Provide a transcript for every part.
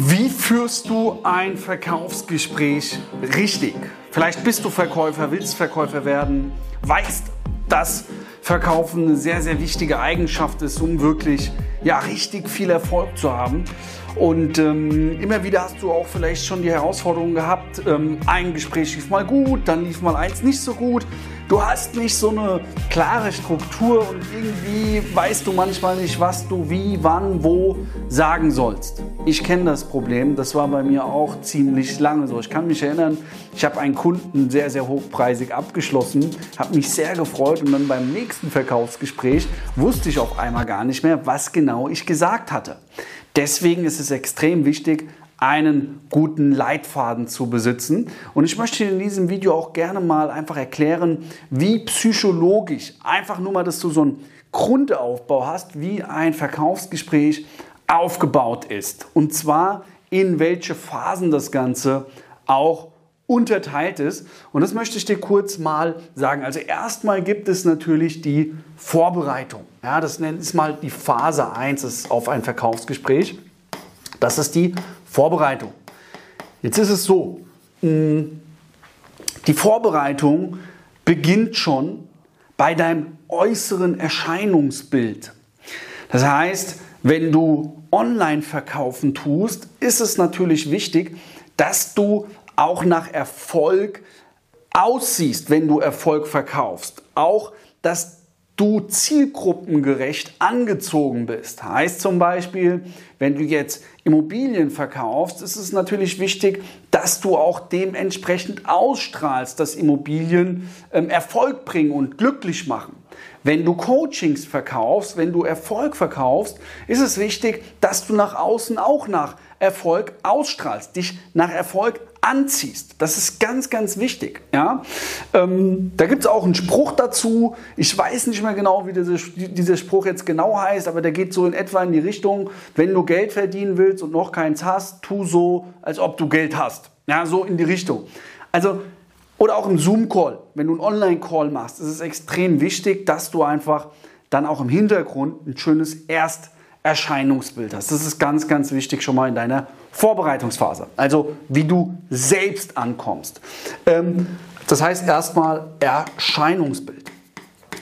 Wie führst du ein Verkaufsgespräch richtig? Vielleicht bist du Verkäufer, willst Verkäufer werden, weißt, dass Verkaufen eine sehr, sehr wichtige Eigenschaft ist, um wirklich ja, richtig viel Erfolg zu haben. Und ähm, immer wieder hast du auch vielleicht schon die Herausforderung gehabt, ähm, ein Gespräch lief mal gut, dann lief mal eins nicht so gut. Du hast nicht so eine klare Struktur und irgendwie weißt du manchmal nicht, was du wie, wann, wo sagen sollst. Ich kenne das Problem, das war bei mir auch ziemlich lange so. Ich kann mich erinnern, ich habe einen Kunden sehr, sehr hochpreisig abgeschlossen, habe mich sehr gefreut und dann beim nächsten Verkaufsgespräch wusste ich auf einmal gar nicht mehr, was genau ich gesagt hatte. Deswegen ist es extrem wichtig, einen guten Leitfaden zu besitzen. Und ich möchte in diesem Video auch gerne mal einfach erklären, wie psychologisch, einfach nur mal, dass du so einen Grundaufbau hast, wie ein Verkaufsgespräch aufgebaut ist. Und zwar in welche Phasen das Ganze auch unterteilt ist. Und das möchte ich dir kurz mal sagen. Also erstmal gibt es natürlich die Vorbereitung. Ja, das nennt es mal die Phase 1 auf ein Verkaufsgespräch. Das ist die Vorbereitung. Jetzt ist es so, mm, die Vorbereitung beginnt schon bei deinem äußeren Erscheinungsbild. Das heißt, wenn du online verkaufen tust, ist es natürlich wichtig, dass du auch nach Erfolg aussiehst, wenn du Erfolg verkaufst. Auch, dass du zielgruppengerecht angezogen bist. Heißt zum Beispiel, wenn du jetzt Immobilien verkaufst, ist es natürlich wichtig, dass du auch dementsprechend ausstrahlst, dass Immobilien ähm, Erfolg bringen und glücklich machen. Wenn du Coachings verkaufst, wenn du Erfolg verkaufst, ist es wichtig, dass du nach außen auch nach Erfolg ausstrahlst, dich nach Erfolg anziehst. Das ist ganz, ganz wichtig. Ja? Ähm, da gibt es auch einen Spruch dazu. Ich weiß nicht mehr genau, wie dieser, dieser Spruch jetzt genau heißt, aber der geht so in etwa in die Richtung, wenn du Geld verdienen willst und noch keins hast, tu so, als ob du Geld hast. Ja, so in die Richtung. Also, oder auch im Zoom-Call, wenn du einen Online-Call machst, ist es extrem wichtig, dass du einfach dann auch im Hintergrund ein schönes Erst- Erscheinungsbild hast. Das ist ganz, ganz wichtig schon mal in deiner Vorbereitungsphase. Also wie du selbst ankommst. Ähm, das heißt erstmal Erscheinungsbild.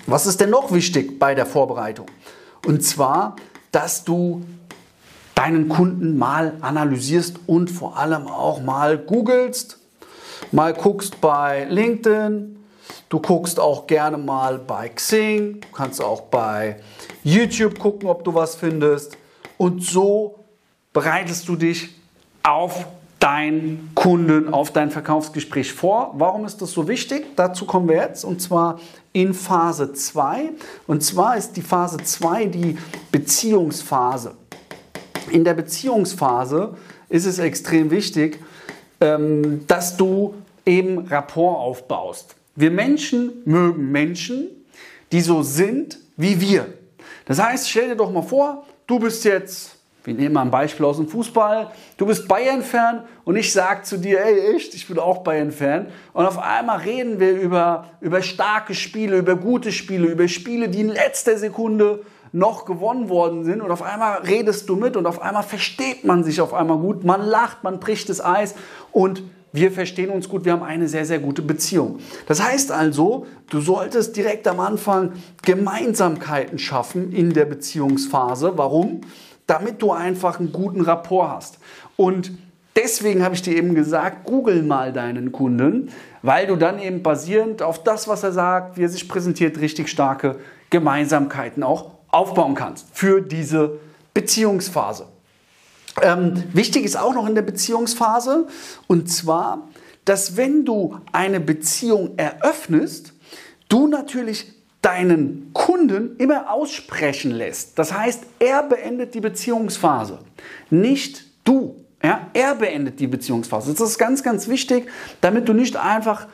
Was ist denn noch wichtig bei der Vorbereitung? Und zwar, dass du deinen Kunden mal analysierst und vor allem auch mal googelst, mal guckst bei LinkedIn, du guckst auch gerne mal bei Xing, du kannst auch bei YouTube gucken, ob du was findest. Und so bereitest du dich auf deinen Kunden, auf dein Verkaufsgespräch vor. Warum ist das so wichtig? Dazu kommen wir jetzt und zwar in Phase 2. Und zwar ist die Phase 2 die Beziehungsphase. In der Beziehungsphase ist es extrem wichtig, ähm, dass du eben Rapport aufbaust. Wir Menschen mögen Menschen, die so sind wie wir. Das heißt, stell dir doch mal vor, du bist jetzt, wir nehmen mal ein Beispiel aus dem Fußball, du bist Bayern-Fan und ich sage zu dir, ey, echt, ich bin auch Bayern-Fan. Und auf einmal reden wir über, über starke Spiele, über gute Spiele, über Spiele, die in letzter Sekunde noch gewonnen worden sind und auf einmal redest du mit und auf einmal versteht man sich auf einmal gut, man lacht, man bricht das Eis und wir verstehen uns gut, wir haben eine sehr, sehr gute Beziehung. Das heißt also, du solltest direkt am Anfang Gemeinsamkeiten schaffen in der Beziehungsphase. Warum? Damit du einfach einen guten Rapport hast. Und deswegen habe ich dir eben gesagt, google mal deinen Kunden, weil du dann eben basierend auf das, was er sagt, wie er sich präsentiert, richtig starke Gemeinsamkeiten auch aufbauen kannst für diese Beziehungsphase. Ähm, wichtig ist auch noch in der Beziehungsphase, und zwar, dass wenn du eine Beziehung eröffnest, du natürlich deinen Kunden immer aussprechen lässt. Das heißt, er beendet die Beziehungsphase, nicht du. Ja, er beendet die Beziehungsphase. Das ist ganz, ganz wichtig, damit du nicht einfach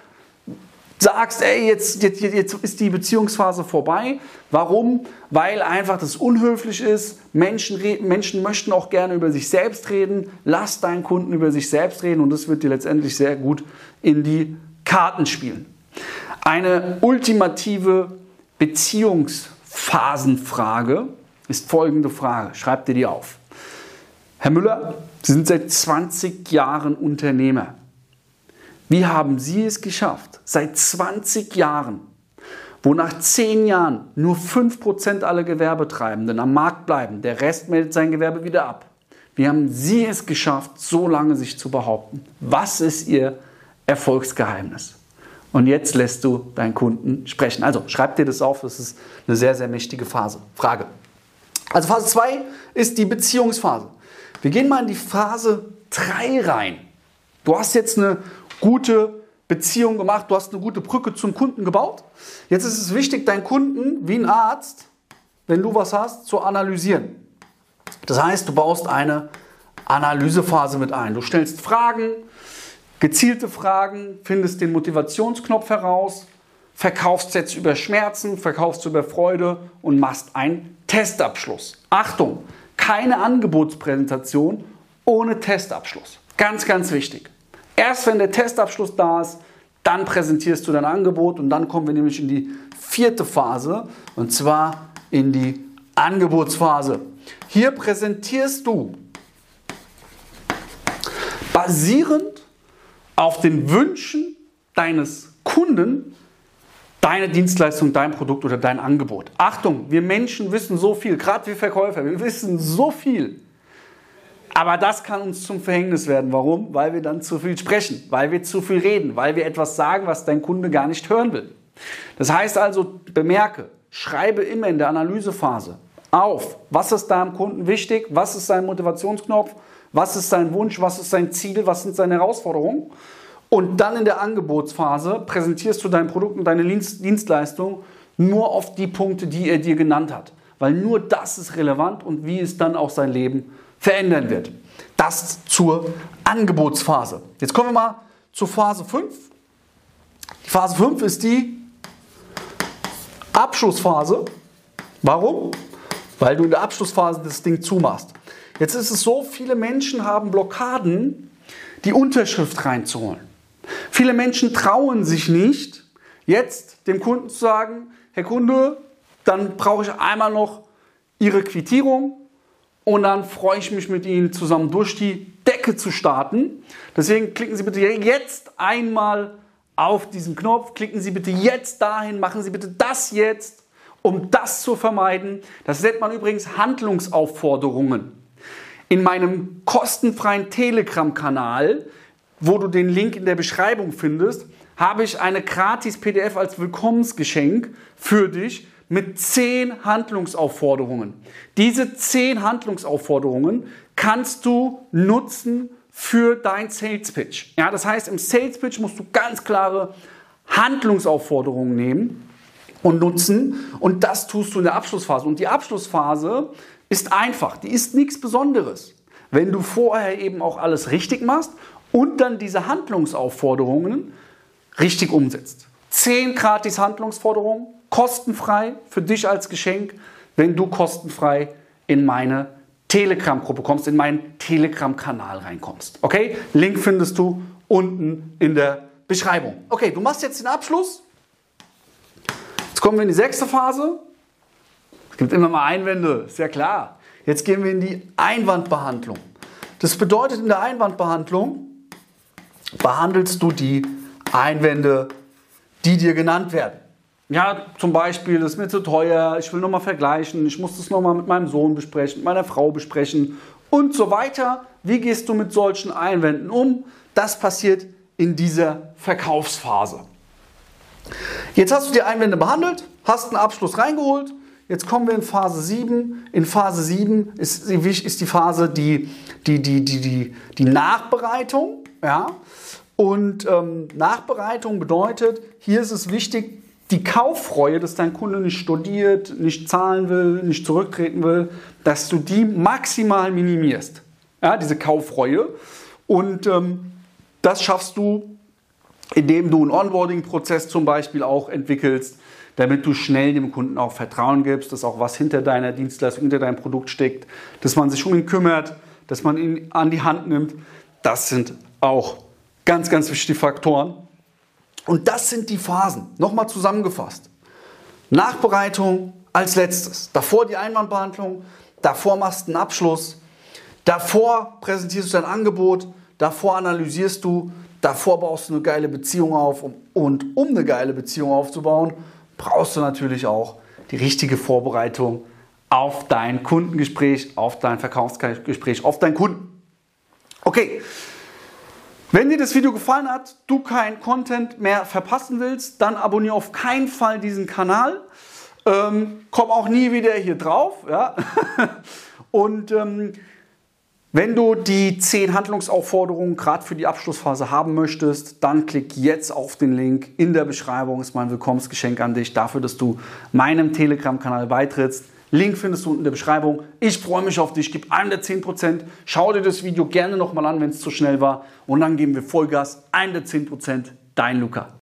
sagst, ey, jetzt, jetzt, jetzt ist die Beziehungsphase vorbei. Warum? Weil einfach das unhöflich ist. Menschen, Menschen möchten auch gerne über sich selbst reden. Lass deinen Kunden über sich selbst reden und das wird dir letztendlich sehr gut in die Karten spielen. Eine ultimative Beziehungsphasenfrage ist folgende Frage. Schreib dir die auf. Herr Müller, Sie sind seit 20 Jahren Unternehmer. Wie haben Sie es geschafft, seit 20 Jahren, wo nach 10 Jahren nur 5% aller Gewerbetreibenden am Markt bleiben, der Rest meldet sein Gewerbe wieder ab. Wie haben Sie es geschafft, so lange sich zu behaupten? Was ist Ihr Erfolgsgeheimnis? Und jetzt lässt du deinen Kunden sprechen. Also schreib dir das auf, das ist eine sehr, sehr mächtige Phase. Frage. Also Phase 2 ist die Beziehungsphase. Wir gehen mal in die Phase 3 rein. Du hast jetzt eine gute Beziehung gemacht, du hast eine gute Brücke zum Kunden gebaut. Jetzt ist es wichtig, deinen Kunden wie ein Arzt, wenn du was hast, zu analysieren. Das heißt, du baust eine Analysephase mit ein. Du stellst Fragen, gezielte Fragen, findest den Motivationsknopf heraus, verkaufst jetzt über Schmerzen, verkaufst über Freude und machst einen Testabschluss. Achtung, keine Angebotspräsentation ohne Testabschluss. Ganz, ganz wichtig. Erst wenn der Testabschluss da ist, dann präsentierst du dein Angebot und dann kommen wir nämlich in die vierte Phase und zwar in die Angebotsphase. Hier präsentierst du basierend auf den Wünschen deines Kunden deine Dienstleistung, dein Produkt oder dein Angebot. Achtung, wir Menschen wissen so viel, gerade wir Verkäufer, wir wissen so viel. Aber das kann uns zum Verhängnis werden. Warum? Weil wir dann zu viel sprechen, weil wir zu viel reden, weil wir etwas sagen, was dein Kunde gar nicht hören will. Das heißt also, bemerke, schreibe immer in der Analysephase auf, was ist deinem Kunden wichtig, was ist sein Motivationsknopf, was ist sein Wunsch, was ist sein Ziel, was sind seine Herausforderungen und dann in der Angebotsphase präsentierst du dein Produkt und deine Dienstleistung nur auf die Punkte, die er dir genannt hat. Weil nur das ist relevant und wie es dann auch sein Leben verändern wird. Das zur Angebotsphase. Jetzt kommen wir mal zur Phase 5. Die Phase 5 ist die Abschlussphase. Warum? Weil du in der Abschlussphase das Ding zumachst. Jetzt ist es so, viele Menschen haben Blockaden, die Unterschrift reinzuholen. Viele Menschen trauen sich nicht, jetzt dem Kunden zu sagen, Herr Kunde, dann brauche ich einmal noch Ihre Quittierung und dann freue ich mich mit Ihnen zusammen durch die Decke zu starten. Deswegen klicken Sie bitte jetzt einmal auf diesen Knopf, klicken Sie bitte jetzt dahin, machen Sie bitte das jetzt, um das zu vermeiden. Das nennt man übrigens Handlungsaufforderungen. In meinem kostenfreien Telegram-Kanal wo du den Link in der Beschreibung findest, habe ich eine gratis PDF als Willkommensgeschenk für dich mit zehn Handlungsaufforderungen. Diese zehn Handlungsaufforderungen kannst du nutzen für dein Sales Pitch. Ja, das heißt, im Sales Pitch musst du ganz klare Handlungsaufforderungen nehmen und nutzen und das tust du in der Abschlussphase. Und die Abschlussphase ist einfach, die ist nichts Besonderes. Wenn du vorher eben auch alles richtig machst und dann diese Handlungsaufforderungen richtig umsetzt. Zehn gratis Handlungsforderungen, kostenfrei für dich als Geschenk, wenn du kostenfrei in meine Telegram-Gruppe kommst, in meinen Telegram-Kanal reinkommst. Okay? Link findest du unten in der Beschreibung. Okay, du machst jetzt den Abschluss. Jetzt kommen wir in die sechste Phase. Es gibt immer mal Einwände, ist ja klar. Jetzt gehen wir in die Einwandbehandlung. Das bedeutet in der Einwandbehandlung, behandelst du die Einwände, die dir genannt werden. Ja, zum Beispiel, das ist mir zu teuer, ich will nochmal vergleichen, ich muss das nochmal mit meinem Sohn besprechen, mit meiner Frau besprechen und so weiter. Wie gehst du mit solchen Einwänden um? Das passiert in dieser Verkaufsphase. Jetzt hast du die Einwände behandelt, hast einen Abschluss reingeholt. Jetzt kommen wir in Phase 7. In Phase 7 ist, die Phase die, die, die, die, die, die Nachbereitung. Ja? Und ähm, Nachbereitung bedeutet, hier ist es wichtig, die Kauffreue, dass dein Kunde nicht studiert, nicht zahlen will, nicht zurücktreten will, dass du die maximal minimierst. Ja, diese Kauffreue. Und ähm, das schaffst du, indem du einen Onboarding-Prozess zum Beispiel auch entwickelst, damit du schnell dem Kunden auch Vertrauen gibst, dass auch was hinter deiner Dienstleistung, hinter deinem Produkt steckt, dass man sich um ihn kümmert, dass man ihn an die Hand nimmt. Das sind auch ganz, ganz wichtige Faktoren. Und das sind die Phasen. Nochmal zusammengefasst. Nachbereitung als letztes. Davor die Einwandbehandlung, davor machst du einen Abschluss. Davor präsentierst du dein Angebot, davor analysierst du, davor baust du eine geile Beziehung auf und um eine geile Beziehung aufzubauen, brauchst du natürlich auch die richtige Vorbereitung auf dein Kundengespräch, auf dein Verkaufsgespräch, auf deinen Kunden. Okay, wenn dir das Video gefallen hat, du kein Content mehr verpassen willst, dann abonniere auf keinen Fall diesen Kanal. Ähm, komm auch nie wieder hier drauf. Ja? Und ähm, wenn du die 10 Handlungsaufforderungen gerade für die Abschlussphase haben möchtest, dann klick jetzt auf den Link in der Beschreibung. Ist mein Willkommensgeschenk an dich dafür, dass du meinem Telegram-Kanal beitrittst. Link findest du unten in der Beschreibung. Ich freue mich auf dich. Gib einem der 10%. Schau dir das Video gerne nochmal an, wenn es zu schnell war. Und dann geben wir Vollgas. Einem der 10%. Dein Luca.